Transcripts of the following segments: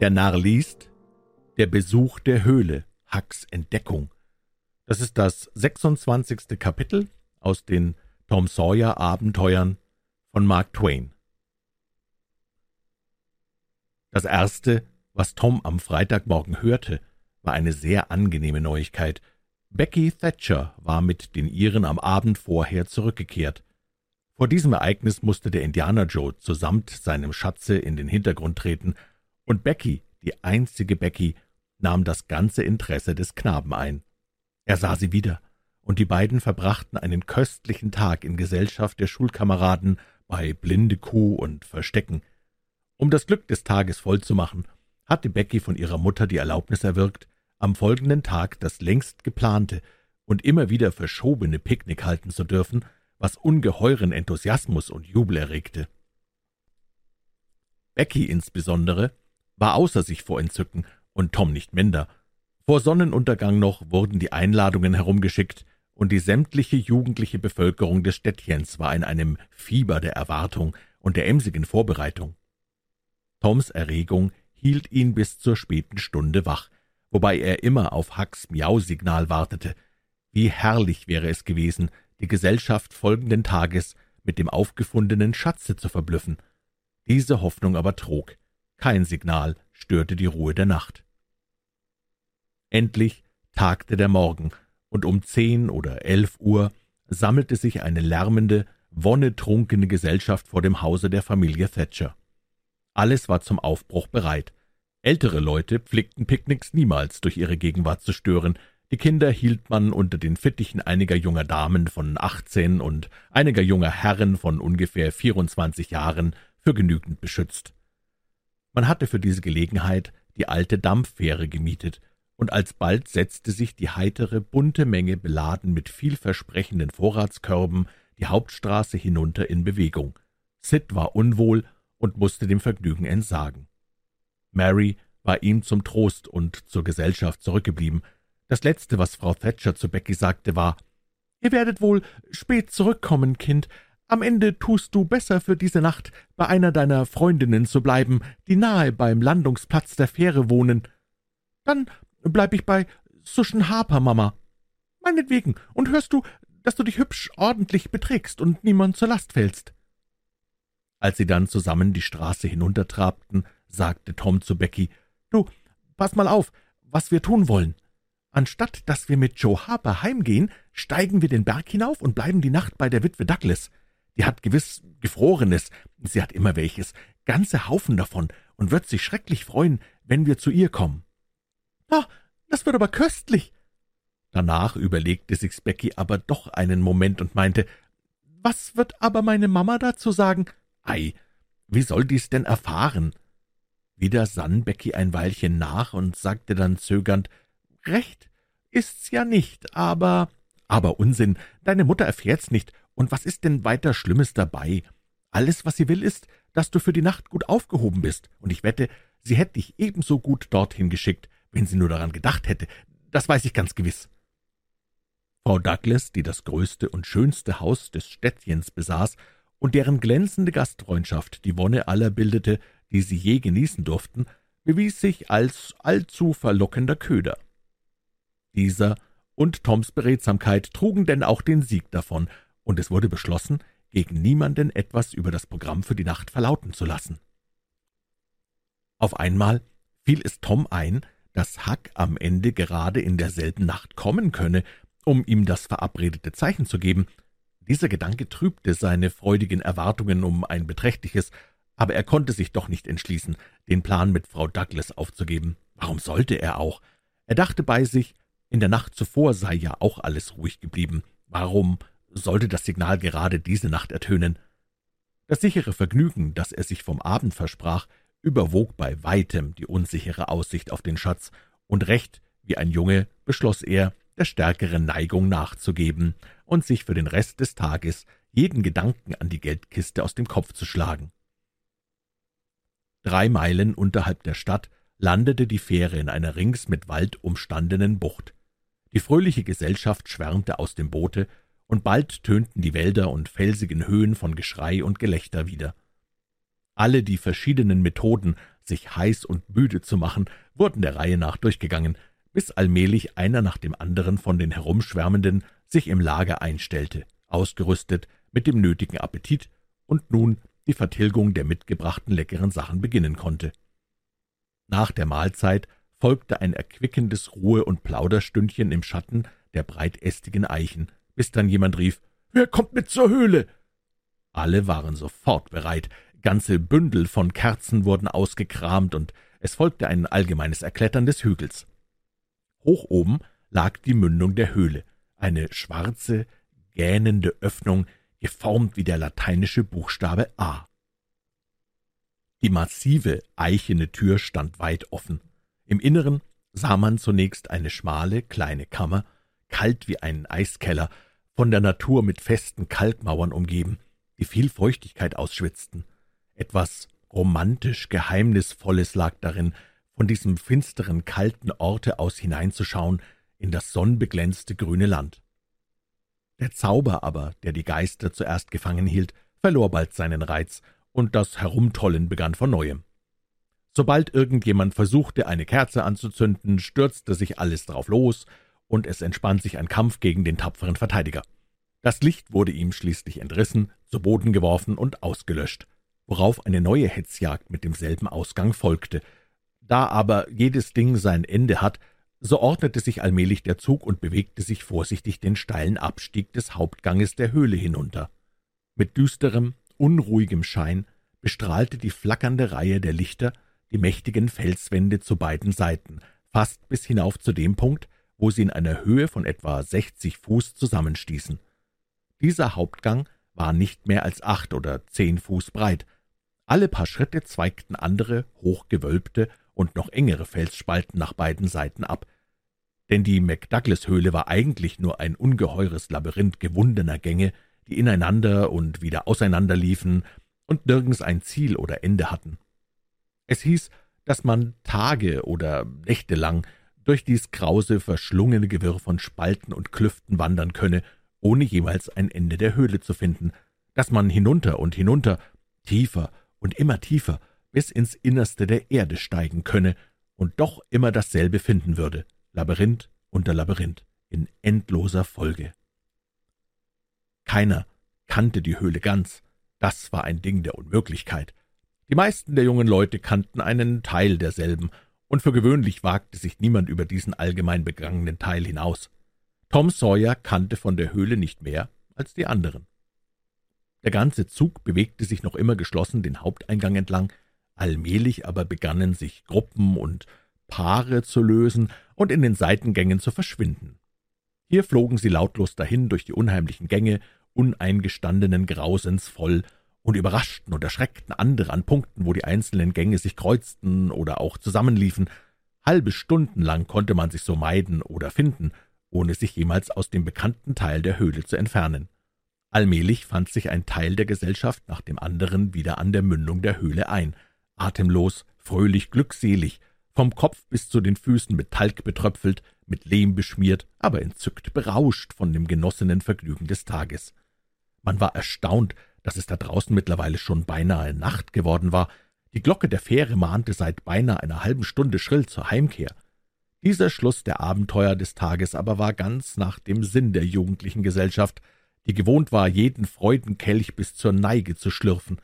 Der Narr liest Der Besuch der Höhle, Hucks Entdeckung. Das ist das 26. Kapitel aus den Tom Sawyer Abenteuern von Mark Twain. Das erste, was Tom am Freitagmorgen hörte, war eine sehr angenehme Neuigkeit. Becky Thatcher war mit den Iren am Abend vorher zurückgekehrt. Vor diesem Ereignis musste der Indianer Joe zusammt seinem Schatze in den Hintergrund treten, und Becky, die einzige Becky, nahm das ganze Interesse des Knaben ein. Er sah sie wieder, und die beiden verbrachten einen köstlichen Tag in Gesellschaft der Schulkameraden bei Blinde Kuh und Verstecken. Um das Glück des Tages vollzumachen, hatte Becky von ihrer Mutter die Erlaubnis erwirkt, am folgenden Tag das längst geplante und immer wieder verschobene Picknick halten zu dürfen, was ungeheuren Enthusiasmus und Jubel erregte. Becky insbesondere war außer sich vor Entzücken und Tom nicht minder. Vor Sonnenuntergang noch wurden die Einladungen herumgeschickt, und die sämtliche jugendliche Bevölkerung des Städtchens war in einem Fieber der Erwartung und der emsigen Vorbereitung. Toms Erregung hielt ihn bis zur späten Stunde wach, wobei er immer auf Hucks Miau-Signal wartete. Wie herrlich wäre es gewesen, die Gesellschaft folgenden Tages mit dem aufgefundenen Schatze zu verblüffen. Diese Hoffnung aber trug. Kein Signal störte die Ruhe der Nacht. Endlich tagte der Morgen, und um zehn oder elf Uhr sammelte sich eine lärmende, wonnetrunkene Gesellschaft vor dem Hause der Familie Thatcher. Alles war zum Aufbruch bereit. Ältere Leute pflegten Picknicks niemals durch ihre Gegenwart zu stören, die Kinder hielt man unter den Fittichen einiger junger Damen von achtzehn und einiger junger Herren von ungefähr vierundzwanzig Jahren für genügend beschützt. Man hatte für diese Gelegenheit die alte Dampffähre gemietet, und alsbald setzte sich die heitere, bunte Menge beladen mit vielversprechenden Vorratskörben die Hauptstraße hinunter in Bewegung. Sid war unwohl und musste dem Vergnügen entsagen. Mary war ihm zum Trost und zur Gesellschaft zurückgeblieben. Das Letzte, was Frau Thatcher zu Becky sagte, war »Ihr werdet wohl spät zurückkommen, Kind. Am Ende tust du besser für diese Nacht, bei einer deiner Freundinnen zu bleiben, die nahe beim Landungsplatz der Fähre wohnen. Dann bleib ich bei Suschen Harper, Mama. Meinetwegen, und hörst du, dass du dich hübsch ordentlich beträgst und niemand zur Last fällst. Als sie dann zusammen die Straße hinuntertrabten, sagte Tom zu Becky, »Du, pass mal auf, was wir tun wollen. Anstatt dass wir mit Joe Harper heimgehen, steigen wir den Berg hinauf und bleiben die Nacht bei der Witwe Douglas. Die hat gewiss Gefrorenes, sie hat immer welches, ganze Haufen davon, und wird sich schrecklich freuen, wenn wir zu ihr kommen.« »Ah, das wird aber köstlich!« Danach überlegte sich Becky aber doch einen Moment und meinte, »Was wird aber meine Mama dazu sagen?« »Ei, wie soll die's denn erfahren?« Wieder sann Becky ein Weilchen nach und sagte dann zögernd, »Recht ist's ja nicht, aber...« »Aber Unsinn, deine Mutter erfährt's nicht, und was ist denn weiter Schlimmes dabei? Alles, was sie will, ist, dass du für die Nacht gut aufgehoben bist, und ich wette, sie hätte dich ebenso gut dorthin geschickt, wenn sie nur daran gedacht hätte. Das weiß ich ganz gewiss.« Frau Douglas, die das größte und schönste Haus des Städtchens besaß und deren glänzende Gastfreundschaft die Wonne aller bildete, die sie je genießen durften, bewies sich als allzu verlockender Köder. Dieser und Toms Beredsamkeit trugen denn auch den Sieg davon, und es wurde beschlossen, gegen niemanden etwas über das Programm für die Nacht verlauten zu lassen. Auf einmal fiel es Tom ein, dass Huck am Ende gerade in derselben Nacht kommen könne, um ihm das verabredete Zeichen zu geben. Dieser Gedanke trübte seine freudigen Erwartungen um ein beträchtliches, aber er konnte sich doch nicht entschließen, den Plan mit Frau Douglas aufzugeben. Warum sollte er auch? Er dachte bei sich, in der Nacht zuvor sei ja auch alles ruhig geblieben. Warum sollte das Signal gerade diese Nacht ertönen? Das sichere Vergnügen, das er sich vom Abend versprach, überwog bei weitem die unsichere Aussicht auf den Schatz, und recht wie ein Junge beschloss er, der stärkeren Neigung nachzugeben und sich für den Rest des Tages jeden Gedanken an die Geldkiste aus dem Kopf zu schlagen. Drei Meilen unterhalb der Stadt landete die Fähre in einer rings mit Wald umstandenen Bucht. Die fröhliche Gesellschaft schwärmte aus dem Boote, und bald tönten die Wälder und felsigen Höhen von Geschrei und Gelächter wieder. Alle die verschiedenen Methoden, sich heiß und müde zu machen, wurden der Reihe nach durchgegangen, bis allmählich einer nach dem anderen von den Herumschwärmenden sich im Lager einstellte, ausgerüstet mit dem nötigen Appetit und nun die Vertilgung der mitgebrachten leckeren Sachen beginnen konnte. Nach der Mahlzeit folgte ein erquickendes Ruhe- und Plauderstündchen im Schatten der breitästigen Eichen, bis dann jemand rief, »Wer kommt mit zur Höhle?« Alle waren sofort bereit, ganze Bündel von Kerzen wurden ausgekramt, und es folgte ein allgemeines Erklettern des Hügels. Hoch oben lag die Mündung der Höhle, eine schwarze, gähnende Öffnung, geformt wie der lateinische Buchstabe A. Die massive, eichene Tür stand weit offen. Im Inneren sah man zunächst eine schmale, kleine Kammer, kalt wie ein Eiskeller, von der Natur mit festen Kalkmauern umgeben, die viel Feuchtigkeit ausschwitzten. Etwas romantisch Geheimnisvolles lag darin, von diesem finsteren, kalten Orte aus hineinzuschauen in das sonnenbeglänzte grüne Land. Der Zauber aber, der die Geister zuerst gefangen hielt, verlor bald seinen Reiz, und das Herumtollen begann von neuem. Sobald irgendjemand versuchte, eine Kerze anzuzünden, stürzte sich alles drauf los, und es entspann sich ein Kampf gegen den tapferen Verteidiger. Das Licht wurde ihm schließlich entrissen, zu Boden geworfen und ausgelöscht, worauf eine neue Hetzjagd mit demselben Ausgang folgte. Da aber jedes Ding sein Ende hat, so ordnete sich allmählich der Zug und bewegte sich vorsichtig den steilen Abstieg des Hauptganges der Höhle hinunter. Mit düsterem, unruhigem Schein bestrahlte die flackernde Reihe der Lichter die mächtigen Felswände zu beiden Seiten, fast bis hinauf zu dem Punkt, wo sie in einer Höhe von etwa sechzig Fuß zusammenstießen. Dieser Hauptgang war nicht mehr als acht oder zehn Fuß breit. Alle paar Schritte zweigten andere, hochgewölbte und noch engere Felsspalten nach beiden Seiten ab. Denn die McDouglas-Höhle war eigentlich nur ein ungeheures Labyrinth gewundener Gänge, die ineinander und wieder auseinanderliefen und nirgends ein Ziel oder Ende hatten. Es hieß, dass man Tage oder Nächte lang durch dies krause, verschlungene Gewirr von Spalten und Klüften wandern könne, ohne jemals ein Ende der Höhle zu finden, dass man hinunter und hinunter, tiefer und immer tiefer, bis ins Innerste der Erde steigen könne und doch immer dasselbe finden würde, Labyrinth unter Labyrinth, in endloser Folge. Keiner kannte die Höhle ganz, das war ein Ding der Unmöglichkeit. Die meisten der jungen Leute kannten einen Teil derselben, und für gewöhnlich wagte sich niemand über diesen allgemein begangenen Teil hinaus. Tom Sawyer kannte von der Höhle nicht mehr als die anderen. Der ganze Zug bewegte sich noch immer geschlossen den Haupteingang entlang, allmählich aber begannen sich Gruppen und Paare zu lösen und in den Seitengängen zu verschwinden. Hier flogen sie lautlos dahin durch die unheimlichen Gänge, uneingestandenen Grausens voll, und überraschten und erschreckten andere an Punkten, wo die einzelnen Gänge sich kreuzten oder auch zusammenliefen. Halbe Stunden lang konnte man sich so meiden oder finden, ohne sich jemals aus dem bekannten Teil der Höhle zu entfernen. Allmählich fand sich ein Teil der Gesellschaft nach dem anderen wieder an der Mündung der Höhle ein, atemlos, fröhlich, glückselig, vom Kopf bis zu den Füßen mit Talg betröpfelt, mit Lehm beschmiert, aber entzückt berauscht von dem genossenen Vergnügen des Tages. Man war erstaunt, dass es da draußen mittlerweile schon beinahe Nacht geworden war. Die Glocke der Fähre mahnte seit beinahe einer halben Stunde schrill zur Heimkehr. Dieser Schluss der Abenteuer des Tages aber war ganz nach dem Sinn der jugendlichen Gesellschaft, die gewohnt war, jeden Freudenkelch bis zur Neige zu schlürfen.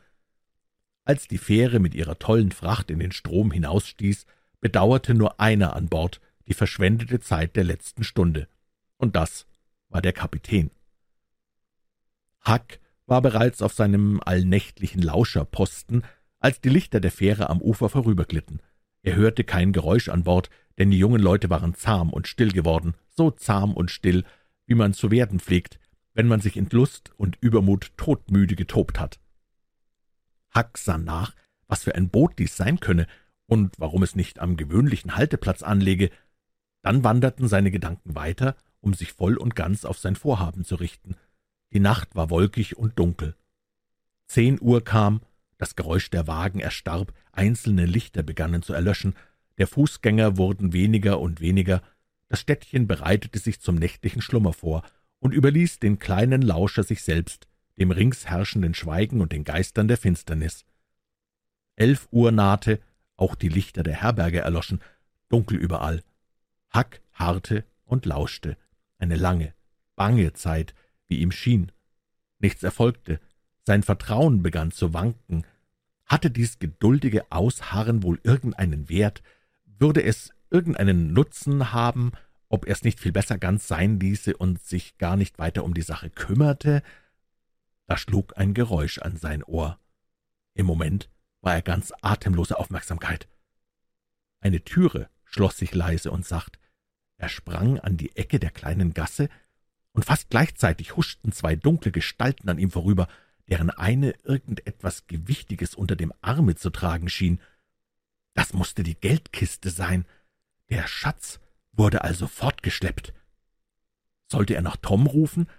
Als die Fähre mit ihrer tollen Fracht in den Strom hinausstieß, bedauerte nur einer an Bord die verschwendete Zeit der letzten Stunde, und das war der Kapitän. Huck war bereits auf seinem allnächtlichen Lauscherposten, als die Lichter der Fähre am Ufer vorüberglitten. Er hörte kein Geräusch an Bord, denn die jungen Leute waren zahm und still geworden, so zahm und still, wie man zu werden pflegt, wenn man sich in Lust und Übermut todmüde getobt hat. Huck sah nach, was für ein Boot dies sein könne und warum es nicht am gewöhnlichen Halteplatz anlege. Dann wanderten seine Gedanken weiter, um sich voll und ganz auf sein Vorhaben zu richten. Die Nacht war wolkig und dunkel. Zehn Uhr kam, das Geräusch der Wagen erstarb, einzelne Lichter begannen zu erlöschen, der Fußgänger wurden weniger und weniger, das Städtchen bereitete sich zum nächtlichen Schlummer vor und überließ den kleinen Lauscher sich selbst, dem rings herrschenden Schweigen und den Geistern der Finsternis. Elf Uhr nahte, Auch die Lichter der Herberge erloschen, dunkel überall. Hack harrte und lauschte. Eine lange, bange Zeit, wie ihm schien. Nichts erfolgte. Sein Vertrauen begann zu wanken. Hatte dies geduldige Ausharren wohl irgendeinen Wert? Würde es irgendeinen Nutzen haben, ob er es nicht viel besser ganz sein ließe und sich gar nicht weiter um die Sache kümmerte? Da schlug ein Geräusch an sein Ohr. Im Moment war er ganz atemlose Aufmerksamkeit. Eine Türe schloss sich leise und sacht. Er sprang an die Ecke der kleinen Gasse, und fast gleichzeitig huschten zwei dunkle Gestalten an ihm vorüber, deren eine irgendetwas Gewichtiges unter dem Arme zu tragen schien. Das musste die Geldkiste sein. Der Schatz wurde also fortgeschleppt. Sollte er nach Tom rufen?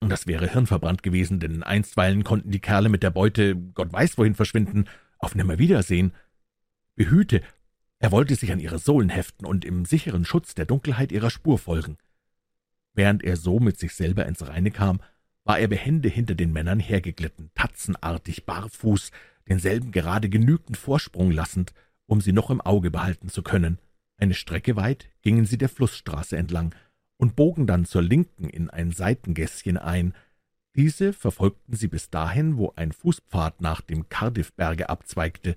Das wäre hirnverbrannt gewesen, denn einstweilen konnten die Kerle mit der Beute Gott weiß wohin verschwinden, auf Nimmerwiedersehen. Behüte, er wollte sich an ihre Sohlen heften und im sicheren Schutz der Dunkelheit ihrer Spur folgen. Während er so mit sich selber ins Reine kam, war er behende hinter den Männern hergeglitten, tatzenartig, barfuß, denselben gerade genügenden Vorsprung lassend, um sie noch im Auge behalten zu können. Eine Strecke weit gingen sie der Flussstraße entlang und bogen dann zur Linken in ein Seitengässchen ein. Diese verfolgten sie bis dahin, wo ein Fußpfad nach dem Cardiffberge abzweigte,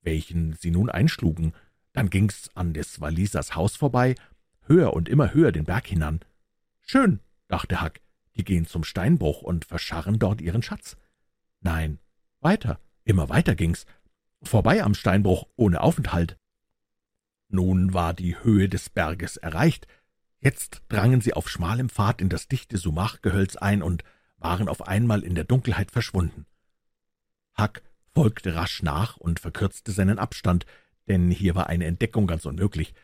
welchen sie nun einschlugen. Dann ging's an des Walisers Haus vorbei, höher und immer höher den Berg hinan. Schön, dachte Huck, die gehen zum Steinbruch und verscharren dort ihren Schatz. Nein, weiter, immer weiter ging's, vorbei am Steinbruch, ohne Aufenthalt. Nun war die Höhe des Berges erreicht, jetzt drangen sie auf schmalem Pfad in das dichte Sumachgehölz ein und waren auf einmal in der Dunkelheit verschwunden. Huck folgte rasch nach und verkürzte seinen Abstand, denn hier war eine Entdeckung ganz unmöglich.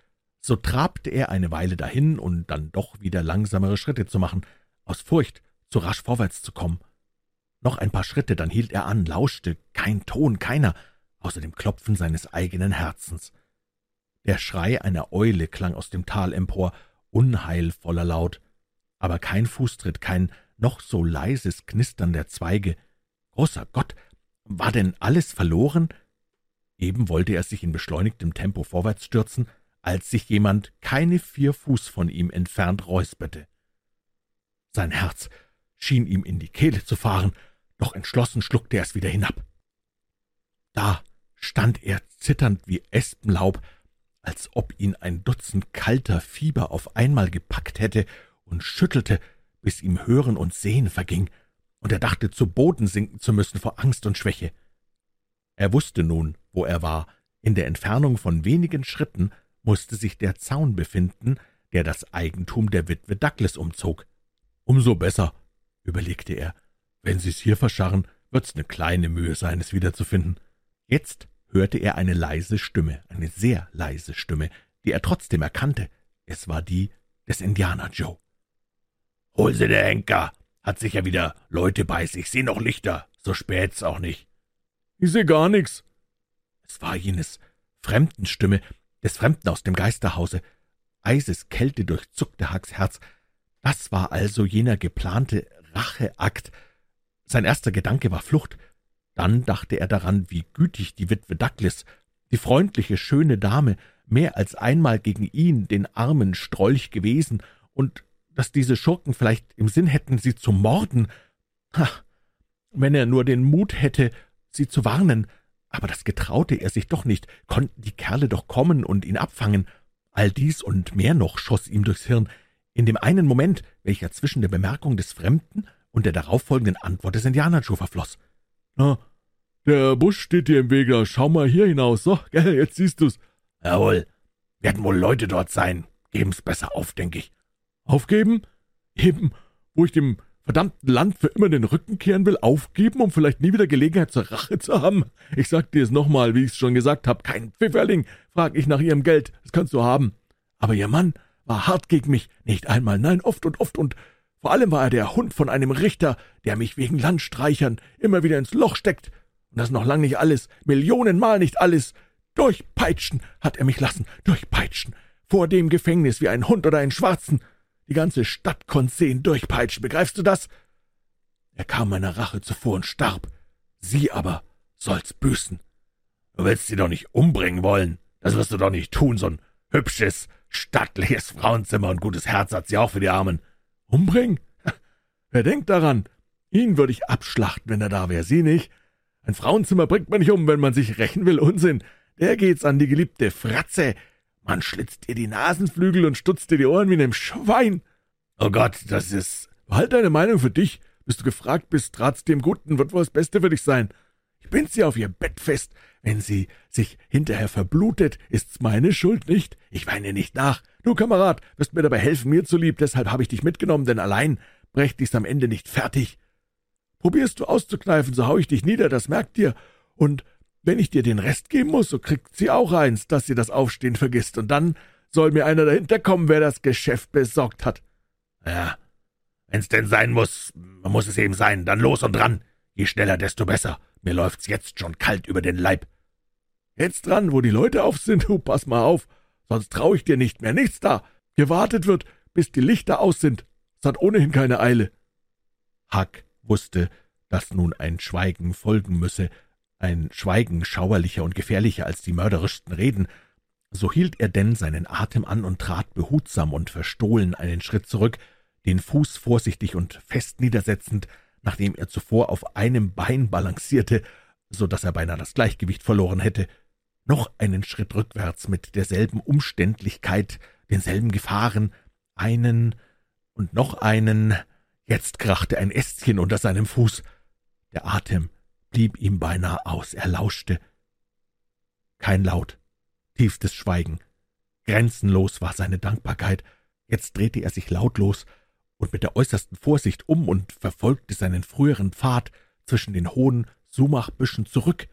So trabte er eine Weile dahin, und dann doch wieder langsamere Schritte zu machen, aus Furcht, zu rasch vorwärts zu kommen. Noch ein paar Schritte, dann hielt er an, lauschte, kein Ton, keiner, außer dem Klopfen seines eigenen Herzens. Der Schrei einer Eule klang aus dem Tal empor, unheilvoller Laut, aber kein Fußtritt, kein noch so leises Knistern der Zweige. Großer Gott, war denn alles verloren? Eben wollte er sich in beschleunigtem Tempo vorwärts stürzen, als sich jemand keine vier Fuß von ihm entfernt räusperte. Sein Herz schien ihm in die Kehle zu fahren, doch entschlossen schluckte er es wieder hinab. Da stand er zitternd wie Espenlaub, als ob ihn ein Dutzend kalter Fieber auf einmal gepackt hätte und schüttelte, bis ihm Hören und Sehen verging, und er dachte, zu Boden sinken zu müssen vor Angst und Schwäche. Er wusste nun, wo er war. In der Entfernung von wenigen Schritten musste sich der Zaun befinden, der das Eigentum der Witwe Douglas umzog. Umso besser, überlegte er. Wenn Sie's hier verscharren, wird's eine kleine Mühe sein, es wiederzufinden. Jetzt hörte er eine leise Stimme, eine sehr leise Stimme, die er trotzdem erkannte. Es war die des Indianer Joe. »Hol sie, der Henker! Hat sicher wieder Leute bei sich. Seh noch Lichter. So spät's auch nicht.« »Ich seh gar nix.« Es war jenes Fremdenstimme, des Fremden aus dem Geisterhause. Eises Kälte durchzuckte Hacks Herz. Das war also jener geplante Racheakt. Sein erster Gedanke war Flucht. Dann dachte er daran, wie gütig die Witwe Douglas, die freundliche, schöne Dame, mehr als einmal gegen ihn, den armen Strolch, gewesen, und dass diese Schurken vielleicht im Sinn hätten, sie zu morden. Ha, wenn er nur den Mut hätte, sie zu warnen, aber das getraute er sich doch nicht, konnten die Kerle doch kommen und ihn abfangen. All dies und mehr noch schoss ihm durchs Hirn, in dem einen Moment, welcher zwischen der Bemerkung des Fremden und der darauffolgenden Antwort des Indianerjoe verfloß. »Na, der Busch steht dir im Wege, schau mal hier hinaus, so, gell, jetzt siehst du's.« »Jawohl, werden wohl Leute dort sein, geben's besser auf, denk ich.« »Aufgeben? Eben, wo ich dem verdammten Land für immer den Rücken kehren will, aufgeben, um vielleicht nie wieder Gelegenheit zur Rache zu haben? Ich sag dir es nochmal, wie ich's schon gesagt habe, kein Pfifferling, frag ich nach ihrem Geld, das kannst du haben. Aber ihr Mann war hart gegen mich, nicht einmal, nein, oft und oft, und vor allem war er der Hund von einem Richter, der mich wegen Landstreichern immer wieder ins Loch steckt. Und das noch lang nicht alles, Millionenmal nicht alles. Durchpeitschen hat er mich lassen, durchpeitschen. Vor dem Gefängnis wie ein Hund oder ein Schwarzen. Die ganze Stadt konnt sehen, durchpeitschen, begreifst du das? Er kam meiner Rache zuvor und starb. Sie aber soll's büßen. Du willst sie doch nicht umbringen wollen. Das wirst du doch nicht tun, so ein hübsches, stattliches Frauenzimmer und gutes Herz hat sie auch für die Armen. Umbringen? Wer denkt daran? Ihn würde ich abschlachten, wenn er da wäre, Sie nicht? Ein Frauenzimmer bringt man nicht um, wenn man sich rächen will. Unsinn. Der geht's an die geliebte Fratze. Man schlitzt ihr die Nasenflügel und stutzt ihr die Ohren wie einem Schwein. Oh Gott, das ist... Halt deine Meinung für dich. Bis du gefragt bist, rat's dem Guten, wird wohl das Beste für dich sein. Ich bind sie auf ihr Bett fest. Wenn sie sich hinterher verblutet, ist's meine Schuld nicht. Ich weine nicht nach. Du, Kamerad, wirst mir dabei helfen, mir zulieb, deshalb habe ich dich mitgenommen, denn allein brächt ich's am Ende nicht fertig. Probierst du auszukneifen, so hau ich dich nieder, das merkt dir. Und wenn ich dir den Rest geben muss, so kriegt sie auch eins, dass sie das Aufstehen vergisst, und dann soll mir einer dahinter kommen, wer das Geschäft besorgt hat. Ja, wenn's denn sein muss, muss es eben sein, dann los und dran. Je schneller, desto besser. Mir läuft's jetzt schon kalt über den Leib. Jetzt dran, wo die Leute auf sind, du pass mal auf, sonst trau ich dir nicht mehr, nichts da. Gewartet wird, bis die Lichter aus sind. Es hat ohnehin keine Eile. Huck wusste, dass nun ein Schweigen folgen müsse, ein Schweigen schauerlicher und gefährlicher als die mörderischsten Reden, so hielt er denn seinen Atem an und trat behutsam und verstohlen einen Schritt zurück, den Fuß vorsichtig und fest niedersetzend, nachdem er zuvor auf einem Bein balancierte, so dass er beinahe das Gleichgewicht verloren hätte, noch einen Schritt rückwärts mit derselben Umständlichkeit, denselben Gefahren, einen und noch einen, jetzt krachte ein Ästchen unter seinem Fuß. Der Atem blieb ihm beinahe aus, er lauschte. Kein Laut, tiefstes Schweigen. Grenzenlos war seine Dankbarkeit. Jetzt drehte er sich lautlos und mit der äußersten Vorsicht um und verfolgte seinen früheren Pfad zwischen den hohen Sumachbüschen zurück.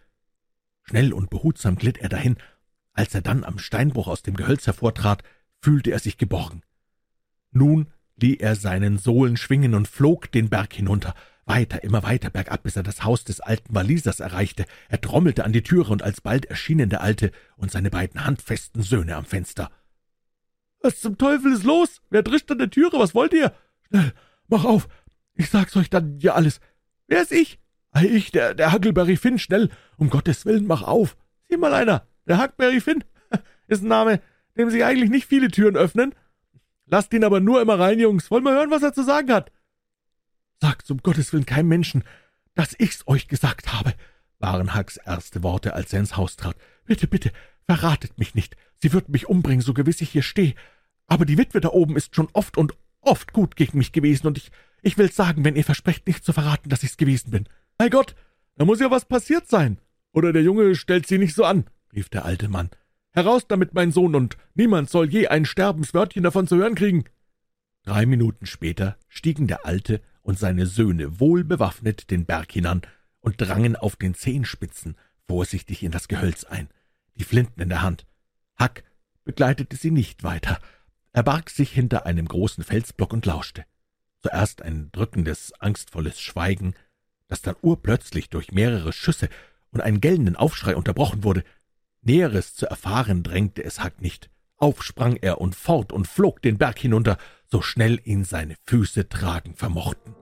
Schnell und behutsam glitt er dahin. Als er dann am Steinbruch aus dem Gehölz hervortrat, fühlte er sich geborgen. Nun lieh er seinen Sohlen schwingen und flog den Berg hinunter. Weiter, immer weiter bergab, bis er das Haus des alten Walisers erreichte. Er trommelte an die Türe, und alsbald erschienen der Alte und seine beiden handfesten Söhne am Fenster. »Was zum Teufel ist los? Wer drischt an der Türe? Was wollt ihr? Schnell, mach auf! Ich sag's euch dann ja alles. Wer ist ich? Ei, ich, der, der Huckleberry Finn, schnell! Um Gottes Willen, mach auf! Sieh mal einer! Der Huckleberry Finn! Ist ein Name, dem sich eigentlich nicht viele Türen öffnen. Lasst ihn aber nur immer rein, Jungs. Wollen wir hören, was er zu sagen hat? Sagt um Gottes Willen keinem Menschen, dass ich's euch gesagt habe, waren Hucks erste Worte, als er ins Haus trat. Bitte, bitte, verratet mich nicht. Sie wird mich umbringen, so gewiss ich hier stehe. Aber die Witwe da oben ist schon oft und oft gut gegen mich gewesen, und ich, ich will's sagen, wenn ihr versprecht, nicht zu verraten, dass ich's gewesen bin. Bei Gott, da muss ja was passiert sein. Oder der Junge stellt sie nicht so an, rief der alte Mann. Heraus damit, mein Sohn, und niemand soll je ein Sterbenswörtchen davon zu hören kriegen. Drei Minuten später stiegen der Alte und seine Söhne wohl bewaffnet den Berg hinan und drangen auf den Zehenspitzen vorsichtig in das Gehölz ein, die Flinten in der Hand. Hack begleitete sie nicht weiter. Er barg sich hinter einem großen Felsblock und lauschte. Zuerst ein drückendes, angstvolles Schweigen, das dann urplötzlich durch mehrere Schüsse und einen gellenden Aufschrei unterbrochen wurde. Näheres zu erfahren drängte es Hack nicht. Auf sprang er und fort und flog den Berg hinunter, so schnell ihn seine Füße tragen vermochten.